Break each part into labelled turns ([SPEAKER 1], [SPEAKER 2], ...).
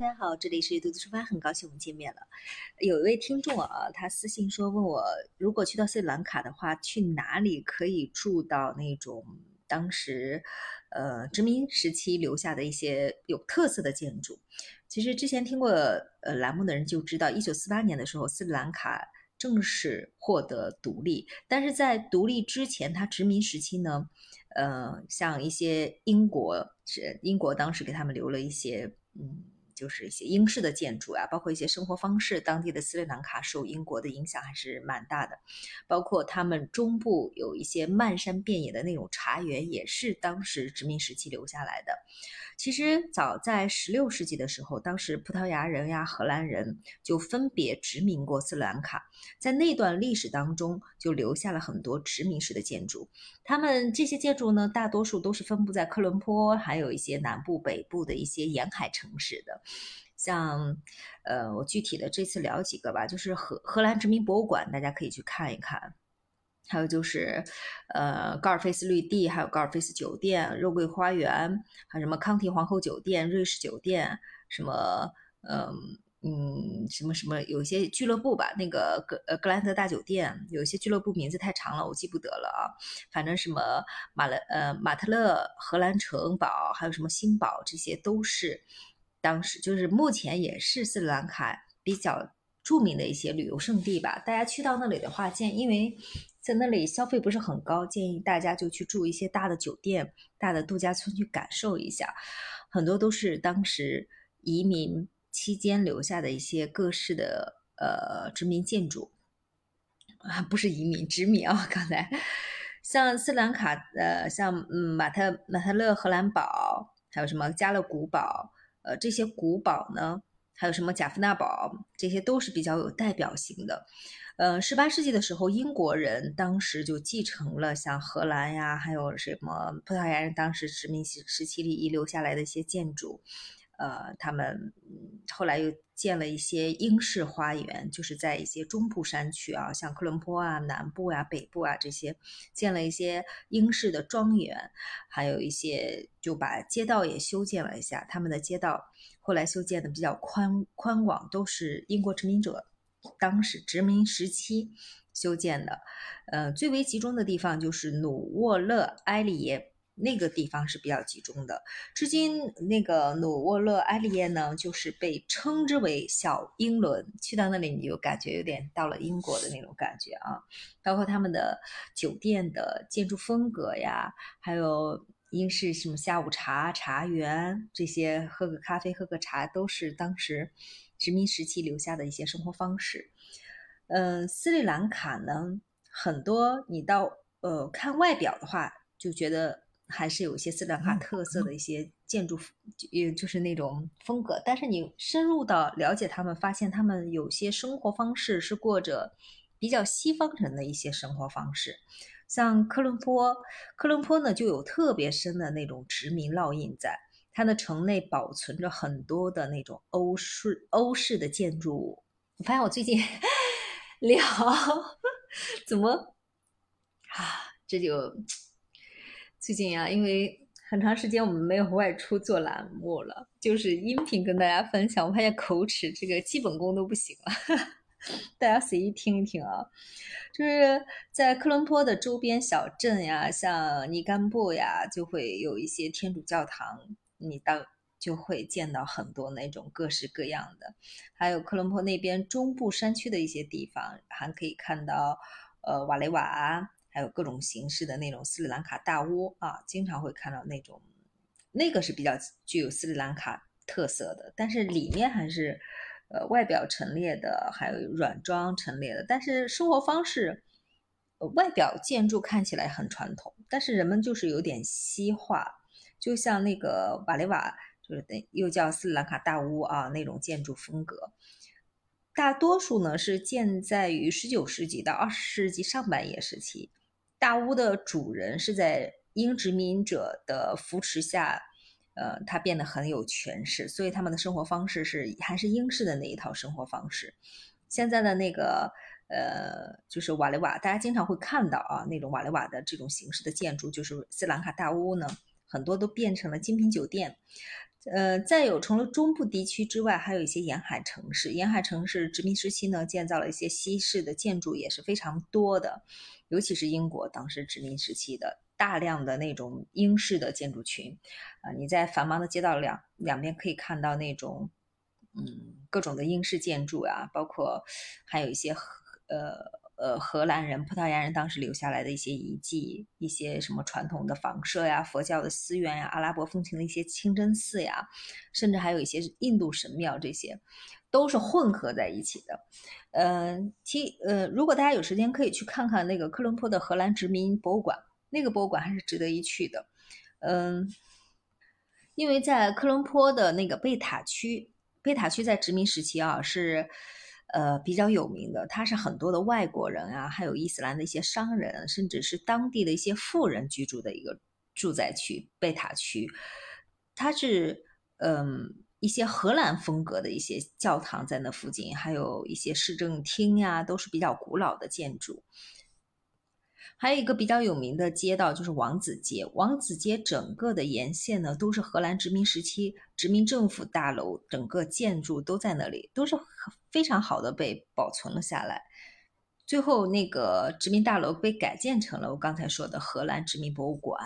[SPEAKER 1] 大家好，这里是独自出发，很高兴我们见面了。有一位听众啊，他私信说问我，如果去到斯里兰卡的话，去哪里可以住到那种当时呃殖民时期留下的一些有特色的建筑？其实之前听过呃栏目的人就知道，一九四八年的时候，斯里兰卡正式获得独立，但是在独立之前，它殖民时期呢，呃，像一些英国是英国当时给他们留了一些嗯。就是一些英式的建筑啊，包括一些生活方式，当地的斯里兰卡受英国的影响还是蛮大的。包括他们中部有一些漫山遍野的那种茶园，也是当时殖民时期留下来的。其实早在十六世纪的时候，当时葡萄牙人呀、荷兰人就分别殖民过斯里兰卡，在那段历史当中就留下了很多殖民式的建筑。他们这些建筑呢，大多数都是分布在科伦坡，还有一些南部、北部的一些沿海城市的。像，呃，我具体的这次聊几个吧，就是荷荷兰殖民博物馆，大家可以去看一看。还有就是，呃，高尔菲斯绿地，还有高尔菲斯酒店、肉桂花园，还有什么康提皇后酒店、瑞士酒店，什么，嗯嗯，什么什么，有一些俱乐部吧，那个格呃格兰德大酒店，有一些俱乐部名字太长了，我记不得了啊。反正什么马勒呃马特勒荷兰城堡，还有什么新堡，这些都是当时就是目前也是斯里兰卡比较著名的一些旅游胜地吧。大家去到那里的话，建因为。在那里消费不是很高，建议大家就去住一些大的酒店、大的度假村去感受一下。很多都是当时移民期间留下的一些各式的呃殖民建筑啊，不是移民殖民啊。刚才像斯兰卡呃，像马特马特勒荷兰堡，还有什么加勒古堡，呃这些古堡呢，还有什么贾夫纳堡，这些都是比较有代表性的。呃，十八世纪的时候，英国人当时就继承了像荷兰呀，还有什么葡萄牙人当时殖民时时期里遗留下来的一些建筑，呃，他们后来又建了一些英式花园，就是在一些中部山区啊，像科伦坡啊、南部啊、北部啊这些，建了一些英式的庄园，还有一些就把街道也修建了一下，他们的街道后来修建的比较宽宽广，都是英国殖民者。当时殖民时期修建的，呃，最为集中的地方就是努沃勒埃利耶，那个地方是比较集中的。至今，那个努沃勒埃利耶呢，就是被称之为小英伦。去到那里，你就感觉有点到了英国的那种感觉啊。包括他们的酒店的建筑风格呀，还有英式什么下午茶茶园这些，喝个咖啡，喝个茶，都是当时。殖民时期留下的一些生活方式，嗯，斯里兰卡呢，很多你到呃看外表的话，就觉得还是有一些斯里兰卡特色的一些建筑，也就是那种风格。但是你深入到了解他们，发现他们有些生活方式是过着比较西方人的一些生活方式。像科伦坡，科伦坡呢就有特别深的那种殖民烙印在。它的城内保存着很多的那种欧式欧式的建筑物。我发现我最近 聊 怎么 啊，这就最近啊，因为很长时间我们没有外出做栏目了，就是音频跟大家分享。我发现口齿这个基本功都不行了，大家随意听一听啊。就是在科伦坡的周边小镇呀，像尼甘布呀，就会有一些天主教堂。你到就会见到很多那种各式各样的，还有科伦坡那边中部山区的一些地方，还可以看到，呃，瓦雷瓦，还有各种形式的那种斯里兰卡大屋啊，经常会看到那种，那个是比较具有斯里兰卡特色的，但是里面还是，呃，外表陈列的，还有软装陈列的，但是生活方式，外表建筑看起来很传统，但是人们就是有点西化。就像那个瓦雷瓦，就是又叫斯里兰卡大屋啊，那种建筑风格，大多数呢是建在于十九世纪到二十世纪上半叶时期。大屋的主人是在英殖民者的扶持下，呃，他变得很有权势，所以他们的生活方式是还是英式的那一套生活方式。现在的那个呃，就是瓦雷瓦，大家经常会看到啊，那种瓦雷瓦的这种形式的建筑，就是斯兰卡大屋呢。很多都变成了精品酒店，呃，再有除了中部地区之外，还有一些沿海城市。沿海城市殖民时期呢，建造了一些西式的建筑，也是非常多的。尤其是英国当时殖民时期的大量的那种英式的建筑群，啊，你在繁忙的街道两两边可以看到那种，嗯，各种的英式建筑啊，包括还有一些呃。呃，荷兰人、葡萄牙人当时留下来的一些遗迹，一些什么传统的房舍呀、佛教的寺院呀、阿拉伯风情的一些清真寺呀，甚至还有一些印度神庙，这些都是混合在一起的。嗯，其呃，如果大家有时间，可以去看看那个科伦坡的荷兰殖民博物馆，那个博物馆还是值得一去的。嗯，因为在科伦坡的那个贝塔区，贝塔区在殖民时期啊是。呃，比较有名的，它是很多的外国人啊，还有伊斯兰的一些商人，甚至是当地的一些富人居住的一个住宅区——贝塔区。它是嗯，一些荷兰风格的一些教堂在那附近，还有一些市政厅呀，都是比较古老的建筑。还有一个比较有名的街道就是王子街，王子街整个的沿线呢都是荷兰殖民时期殖民政府大楼，整个建筑都在那里，都是非常好的被保存了下来。最后那个殖民大楼被改建成了我刚才说的荷兰殖民博物馆。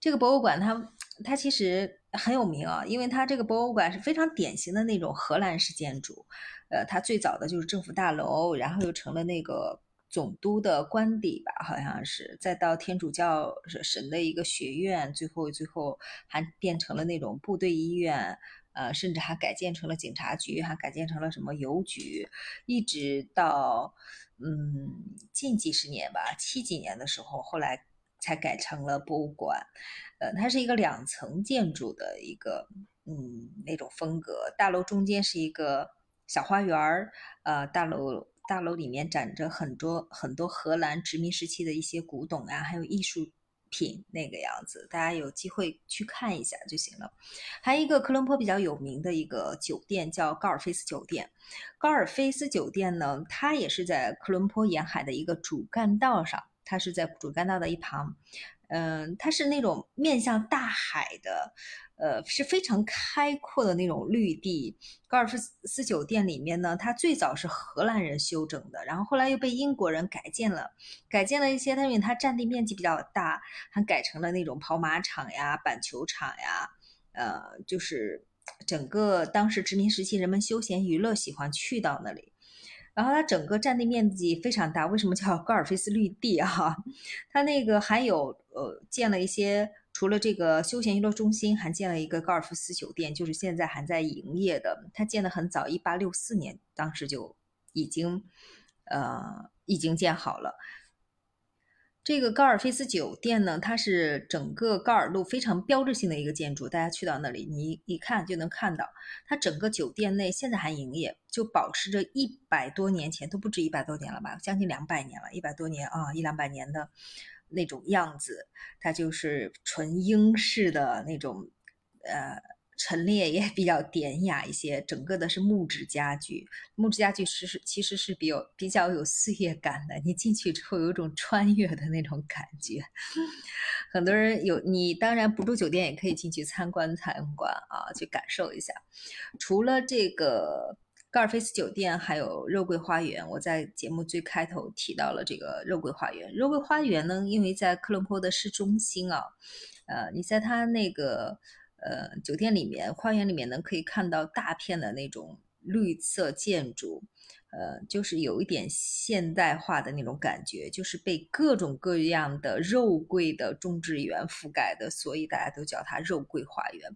[SPEAKER 1] 这个博物馆它它其实很有名啊，因为它这个博物馆是非常典型的那种荷兰式建筑。呃，它最早的就是政府大楼，然后又成了那个。总督的官邸吧，好像是，再到天主教神的一个学院，最后最后还变成了那种部队医院，呃，甚至还改建成了警察局，还改建成了什么邮局，一直到嗯近几十年吧，七几年的时候，后来才改成了博物馆。呃，它是一个两层建筑的一个嗯那种风格，大楼中间是一个小花园儿，呃，大楼。大楼里面展着很多很多荷兰殖民时期的一些古董啊，还有艺术品那个样子，大家有机会去看一下就行了。还有一个科伦坡比较有名的一个酒店叫高尔菲斯酒店，高尔菲斯酒店呢，它也是在科伦坡沿海的一个主干道上，它是在主干道的一旁，嗯，它是那种面向大海的。呃，是非常开阔的那种绿地。高尔夫斯酒店里面呢，它最早是荷兰人修整的，然后后来又被英国人改建了，改建了一些。它因为它占地面积比较大，还改成了那种跑马场呀、板球场呀，呃，就是整个当时殖民时期人们休闲娱乐喜欢去到那里。然后它整个占地面积非常大，为什么叫高尔菲斯绿地啊？它那个还有呃建了一些。除了这个休闲娱乐中心，还建了一个高尔夫斯酒店，就是现在还在营业的。它建的很早，一八六四年，当时就已经，呃，已经建好了。这个高尔菲斯酒店呢，它是整个高尔路非常标志性的一个建筑。大家去到那里，你一看就能看到，它整个酒店内现在还营业，就保持着一百多年前，都不止一百多年了吧，将近两百年了，一百多年啊，一两百年的。那种样子，它就是纯英式的那种，呃，陈列也比较典雅一些。整个的是木质家具，木质家具其实其实是比较比较有岁月感的。你进去之后有一种穿越的那种感觉。很多人有，你当然不住酒店也可以进去参观参观啊，去感受一下。除了这个。高尔菲斯酒店还有肉桂花园，我在节目最开头提到了这个肉桂花园。肉桂花园呢，因为在科伦坡的市中心啊，呃，你在它那个呃酒店里面、花园里面呢，可以看到大片的那种绿色建筑，呃，就是有一点现代化的那种感觉，就是被各种各样的肉桂的种植园覆盖的，所以大家都叫它肉桂花园。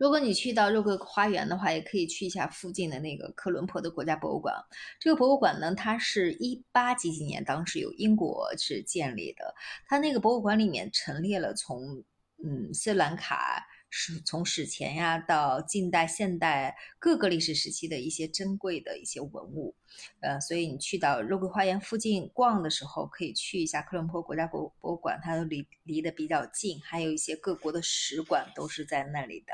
[SPEAKER 1] 如果你去到肉桂花园的话，也可以去一下附近的那个科伦坡的国家博物馆。这个博物馆呢，它是一八几几年，当时由英国是建立的。它那个博物馆里面陈列了从嗯斯里兰卡是从史前呀到近代、现代各个历史时期的一些珍贵的一些文物。呃，所以你去到肉桂花园附近逛的时候，可以去一下科伦坡国家博博物馆，它都离离得比较近，还有一些各国的使馆都是在那里的。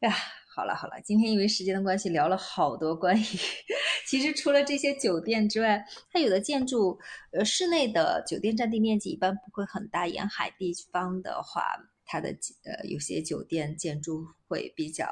[SPEAKER 1] 哎呀，好了好了，今天因为时间的关系，聊了好多关于，其实除了这些酒店之外，它有的建筑，呃，室内的酒店占地面积一般不会很大，沿海地方的话。它的呃有些酒店建筑会比较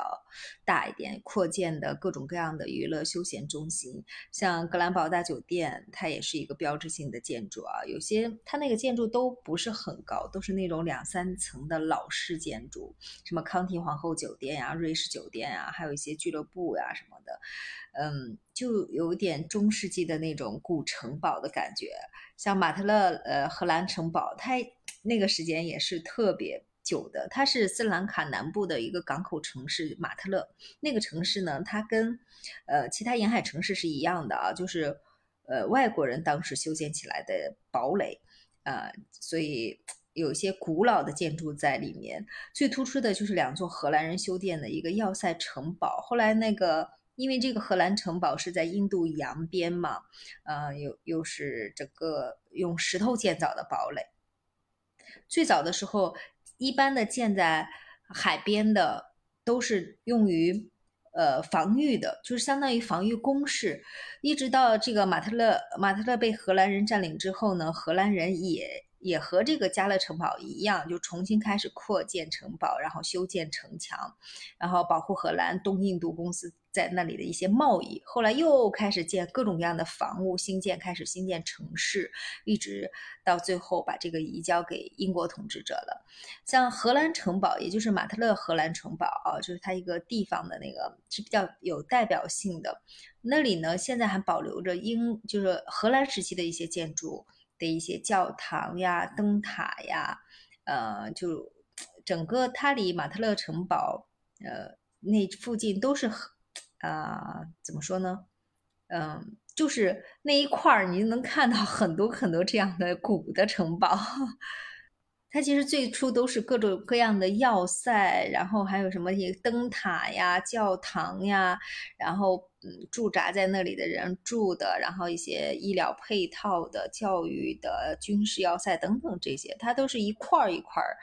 [SPEAKER 1] 大一点，扩建的各种各样的娱乐休闲中心，像格兰堡大酒店，它也是一个标志性的建筑啊。有些它那个建筑都不是很高，都是那种两三层的老式建筑，什么康廷皇后酒店呀、瑞士酒店呀，还有一些俱乐部呀什么的，嗯，就有点中世纪的那种古城堡的感觉。像马特勒呃荷兰城堡，它那个时间也是特别。久的，它是斯兰卡南部的一个港口城市马特勒。那个城市呢，它跟呃其他沿海城市是一样的啊，就是呃外国人当时修建起来的堡垒啊，所以有一些古老的建筑在里面。最突出的就是两座荷兰人修建的一个要塞城堡。后来那个因为这个荷兰城堡是在印度洋边嘛，呃又又是整个用石头建造的堡垒。最早的时候。一般的建在海边的都是用于呃防御的，就是相当于防御工事。一直到这个马特勒，马特勒被荷兰人占领之后呢，荷兰人也也和这个加勒城堡一样，就重新开始扩建城堡，然后修建城墙，然后保护荷兰东印度公司。在那里的一些贸易，后来又开始建各种各样的房屋，新建开始新建城市，一直到最后把这个移交给英国统治者了。像荷兰城堡，也就是马特勒荷兰城堡啊，就是它一个地方的那个是比较有代表性的。那里呢，现在还保留着英就是荷兰时期的一些建筑的一些教堂呀、灯塔呀，呃，就整个它离马特勒城堡呃那附近都是很。啊，怎么说呢？嗯，就是那一块儿，你能看到很多很多这样的古的城堡。它其实最初都是各种各样的要塞，然后还有什么一些灯塔呀、教堂呀，然后嗯驻扎在那里的人住的，然后一些医疗配套的、教育的、军事要塞等等这些，它都是一块儿一块儿，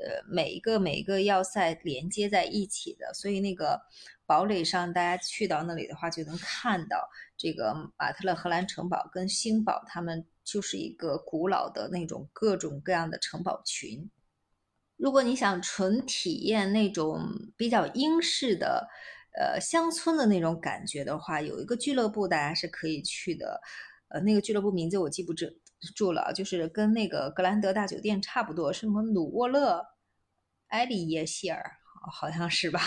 [SPEAKER 1] 呃，每一个每一个要塞连接在一起的，所以那个。堡垒上，大家去到那里的话，就能看到这个马特勒荷兰城堡跟星堡，他们就是一个古老的那种各种各样的城堡群。如果你想纯体验那种比较英式的，呃，乡村的那种感觉的话，有一个俱乐部大家是可以去的。呃，那个俱乐部名字我记不住住了，就是跟那个格兰德大酒店差不多，什么努沃勒埃里耶希尔。好像是吧，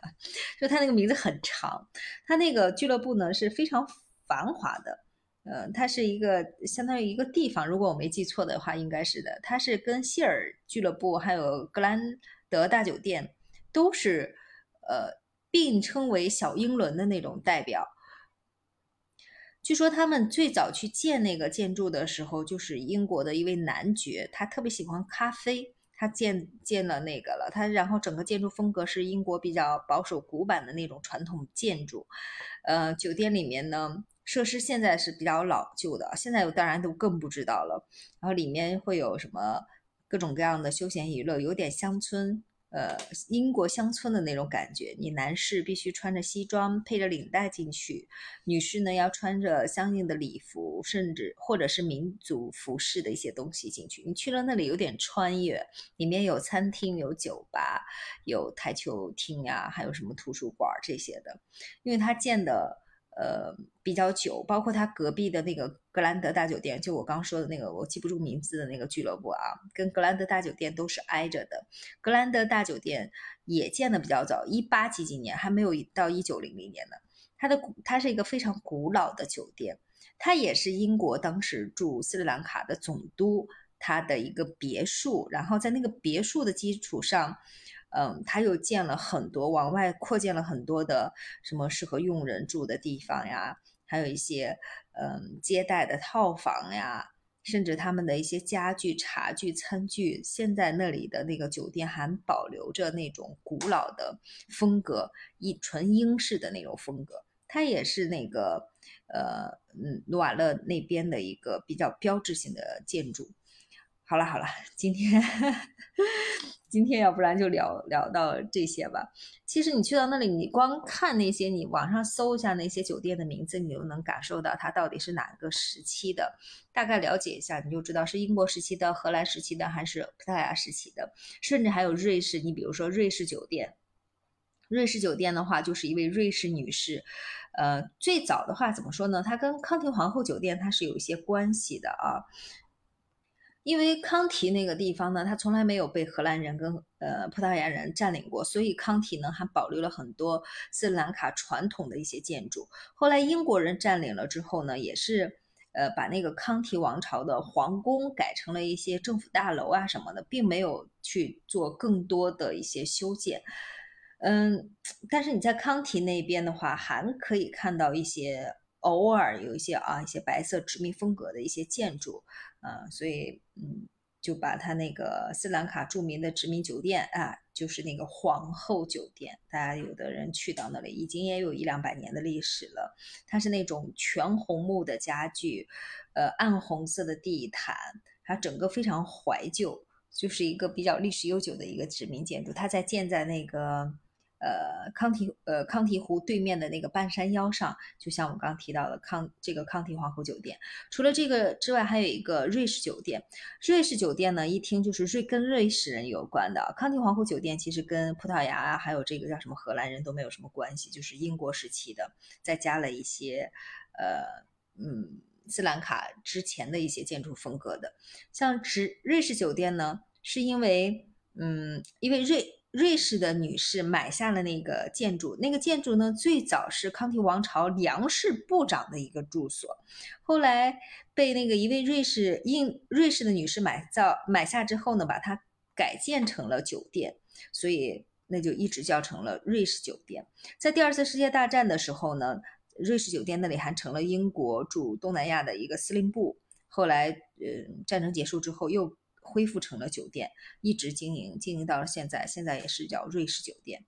[SPEAKER 1] 就他那个名字很长。他那个俱乐部呢是非常繁华的，呃，它是一个相当于一个地方。如果我没记错的话，应该是的。它是跟希尔俱乐部还有格兰德大酒店都是呃并称为小英伦的那种代表。据说他们最早去建那个建筑的时候，就是英国的一位男爵，他特别喜欢咖啡。他建建了那个了，他然后整个建筑风格是英国比较保守古板的那种传统建筑，呃，酒店里面呢设施现在是比较老旧的，现在我当然都更不知道了。然后里面会有什么各种各样的休闲娱乐，有点乡村。呃，英国乡村的那种感觉，你男士必须穿着西装，配着领带进去；女士呢，要穿着相应的礼服，甚至或者是民族服饰的一些东西进去。你去了那里有点穿越，里面有餐厅、有酒吧、有台球厅呀，还有什么图书馆这些的，因为它建的。呃，比较久，包括他隔壁的那个格兰德大酒店，就我刚说的那个，我记不住名字的那个俱乐部啊，跟格兰德大酒店都是挨着的。格兰德大酒店也建的比较早，一八几几年，还没有到一九零零年呢。它的它是一个非常古老的酒店，它也是英国当时驻斯里兰卡的总督他的一个别墅，然后在那个别墅的基础上。嗯，他又建了很多，往外扩建了很多的什么适合佣人住的地方呀，还有一些嗯接待的套房呀，甚至他们的一些家具、茶具、餐具，现在那里的那个酒店还保留着那种古老的风格，一纯英式的那种风格。它也是那个呃嗯努瓦勒那边的一个比较标志性的建筑。好了好了，今天今天要不然就聊聊到这些吧。其实你去到那里，你光看那些，你网上搜一下那些酒店的名字，你就能感受到它到底是哪个时期的。大概了解一下，你就知道是英国时期的、荷兰时期的还是葡萄牙时期的，甚至还有瑞士。你比如说瑞士酒店，瑞士酒店的话，就是一位瑞士女士。呃，最早的话怎么说呢？它跟康廷皇后酒店它是有一些关系的啊。因为康提那个地方呢，它从来没有被荷兰人跟呃葡萄牙人占领过，所以康提呢还保留了很多斯里兰卡传统的一些建筑。后来英国人占领了之后呢，也是呃把那个康提王朝的皇宫改成了一些政府大楼啊什么的，并没有去做更多的一些修建。嗯，但是你在康提那边的话，还可以看到一些偶尔有一些啊一些白色殖民风格的一些建筑。啊，所以嗯，就把它那个斯兰卡著名的殖民酒店啊，就是那个皇后酒店，大家有的人去到那里，已经也有一两百年的历史了。它是那种全红木的家具，呃，暗红色的地毯，它整个非常怀旧，就是一个比较历史悠久的一个殖民建筑。它在建在那个。呃，康提呃康提湖对面的那个半山腰上，就像我刚提到的康这个康提皇后酒店。除了这个之外，还有一个瑞士酒店。瑞士酒店呢，一听就是瑞跟瑞士人有关的。康提皇后酒店其实跟葡萄牙啊，还有这个叫什么荷兰人都没有什么关系，就是英国时期的，再加了一些呃嗯斯兰卡之前的一些建筑风格的。像直瑞士酒店呢，是因为嗯因为瑞。瑞士的女士买下了那个建筑，那个建筑呢，最早是康提王朝粮食部长的一个住所，后来被那个一位瑞士英瑞士的女士买造买下之后呢，把它改建成了酒店，所以那就一直叫成了瑞士酒店。在第二次世界大战的时候呢，瑞士酒店那里还成了英国驻东南亚的一个司令部，后来呃战争结束之后又。恢复成了酒店，一直经营，经营到了现在，现在也是叫瑞士酒店。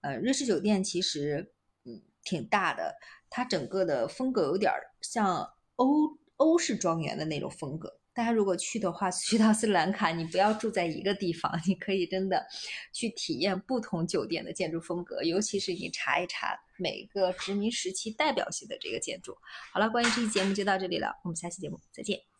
[SPEAKER 1] 呃，瑞士酒店其实嗯挺大的，它整个的风格有点像欧欧式庄园的那种风格。大家如果去的话，去到斯里兰卡，你不要住在一个地方，你可以真的去体验不同酒店的建筑风格，尤其是你查一查每个殖民时期代表性的这个建筑。好了，关于这期节目就到这里了，我们下期节目再见。